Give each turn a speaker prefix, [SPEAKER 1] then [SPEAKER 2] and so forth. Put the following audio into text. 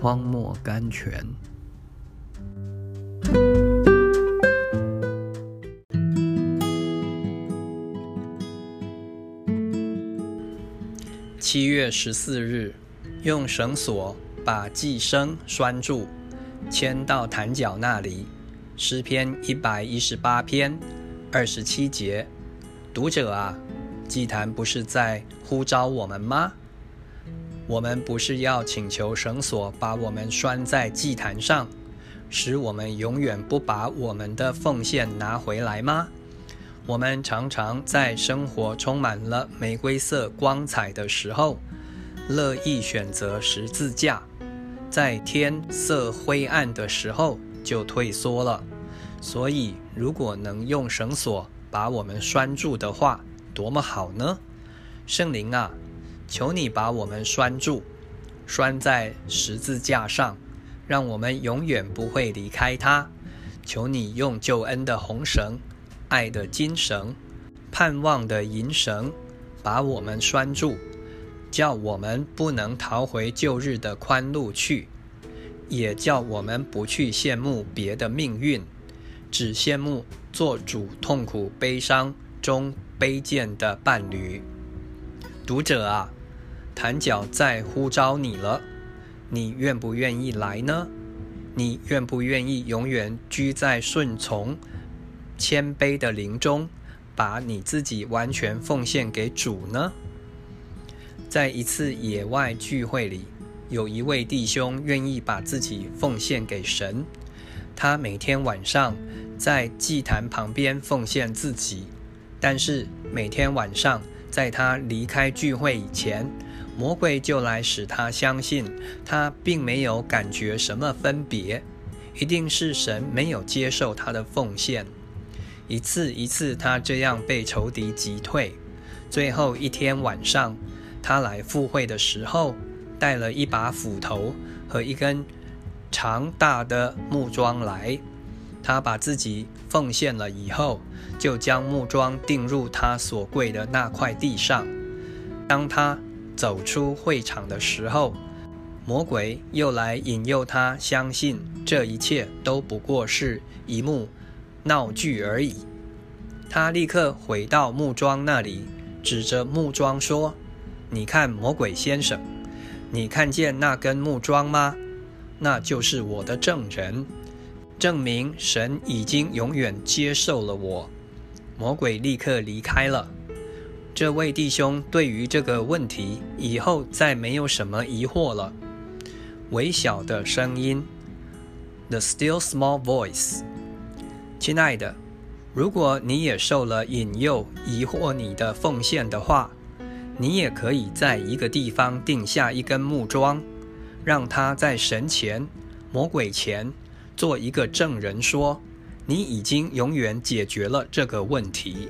[SPEAKER 1] 荒漠甘泉。七月十四日，用绳索把寄生拴住，牵到坛角那里。诗篇一百一十八篇二十七节，读者啊，祭坛不是在呼召我们吗？我们不是要请求绳索把我们拴在祭坛上，使我们永远不把我们的奉献拿回来吗？我们常常在生活充满了玫瑰色光彩的时候，乐意选择十字架；在天色灰暗的时候，就退缩了。所以，如果能用绳索把我们拴住的话，多么好呢？圣灵啊，求你把我们拴住，拴在十字架上，让我们永远不会离开它。求你用救恩的红绳。爱的金绳，盼望的银绳，把我们拴住，叫我们不能逃回旧日的宽路去，也叫我们不去羡慕别的命运，只羡慕做主痛苦悲伤中卑贱的伴侣。读者啊，坛角在呼召你了，你愿不愿意来呢？你愿不愿意永远居在顺从？谦卑的灵中，把你自己完全奉献给主呢？在一次野外聚会里，有一位弟兄愿意把自己奉献给神。他每天晚上在祭坛旁边奉献自己，但是每天晚上在他离开聚会以前，魔鬼就来使他相信他并没有感觉什么分别，一定是神没有接受他的奉献。一次一次，他这样被仇敌击退。最后一天晚上，他来赴会的时候，带了一把斧头和一根长大的木桩来。他把自己奉献了以后，就将木桩钉入他所跪的那块地上。当他走出会场的时候，魔鬼又来引诱他相信这一切都不过是一幕。闹剧而已。他立刻回到木桩那里，指着木桩说：“你看，魔鬼先生，你看见那根木桩吗？那就是我的证人，证明神已经永远接受了我。”魔鬼立刻离开了。这位弟兄对于这个问题以后再没有什么疑惑了。微小的声音，The still small voice。亲爱的，如果你也受了引诱，疑惑你的奉献的话，你也可以在一个地方定下一根木桩，让他在神前、魔鬼前做一个证人，说你已经永远解决了这个问题。